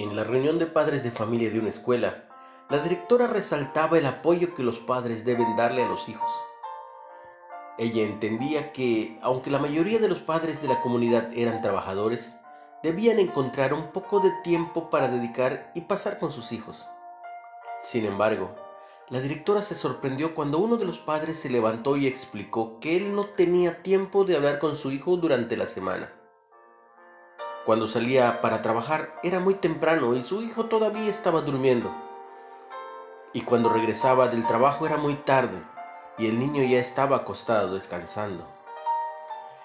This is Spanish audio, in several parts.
En la reunión de padres de familia de una escuela, la directora resaltaba el apoyo que los padres deben darle a los hijos. Ella entendía que, aunque la mayoría de los padres de la comunidad eran trabajadores, debían encontrar un poco de tiempo para dedicar y pasar con sus hijos. Sin embargo, la directora se sorprendió cuando uno de los padres se levantó y explicó que él no tenía tiempo de hablar con su hijo durante la semana. Cuando salía para trabajar era muy temprano y su hijo todavía estaba durmiendo. Y cuando regresaba del trabajo era muy tarde y el niño ya estaba acostado descansando.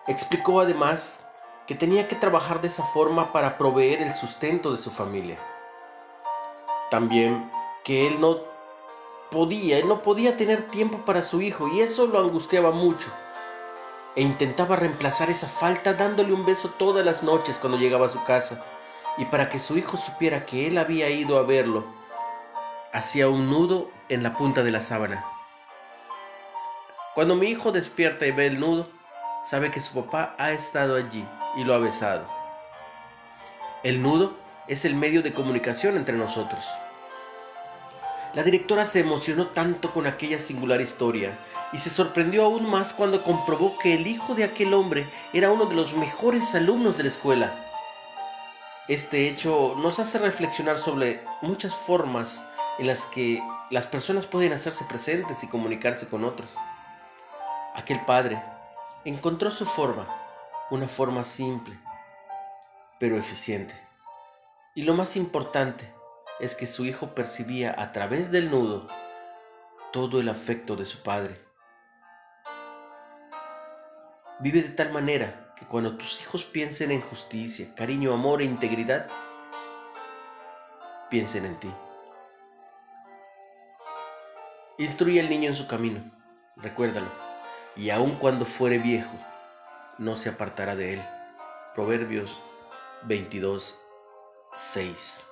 Explicó además que tenía que trabajar de esa forma para proveer el sustento de su familia. También que él no podía, él no podía tener tiempo para su hijo y eso lo angustiaba mucho e intentaba reemplazar esa falta dándole un beso todas las noches cuando llegaba a su casa. Y para que su hijo supiera que él había ido a verlo, hacía un nudo en la punta de la sábana. Cuando mi hijo despierta y ve el nudo, sabe que su papá ha estado allí y lo ha besado. El nudo es el medio de comunicación entre nosotros. La directora se emocionó tanto con aquella singular historia y se sorprendió aún más cuando comprobó que el hijo de aquel hombre era uno de los mejores alumnos de la escuela. Este hecho nos hace reflexionar sobre muchas formas en las que las personas pueden hacerse presentes y comunicarse con otros. Aquel padre encontró su forma, una forma simple, pero eficiente. Y lo más importante, es que su hijo percibía a través del nudo todo el afecto de su padre. Vive de tal manera que cuando tus hijos piensen en justicia, cariño, amor e integridad, piensen en ti. Instruye al niño en su camino, recuérdalo, y aun cuando fuere viejo, no se apartará de él. Proverbios 22, 6.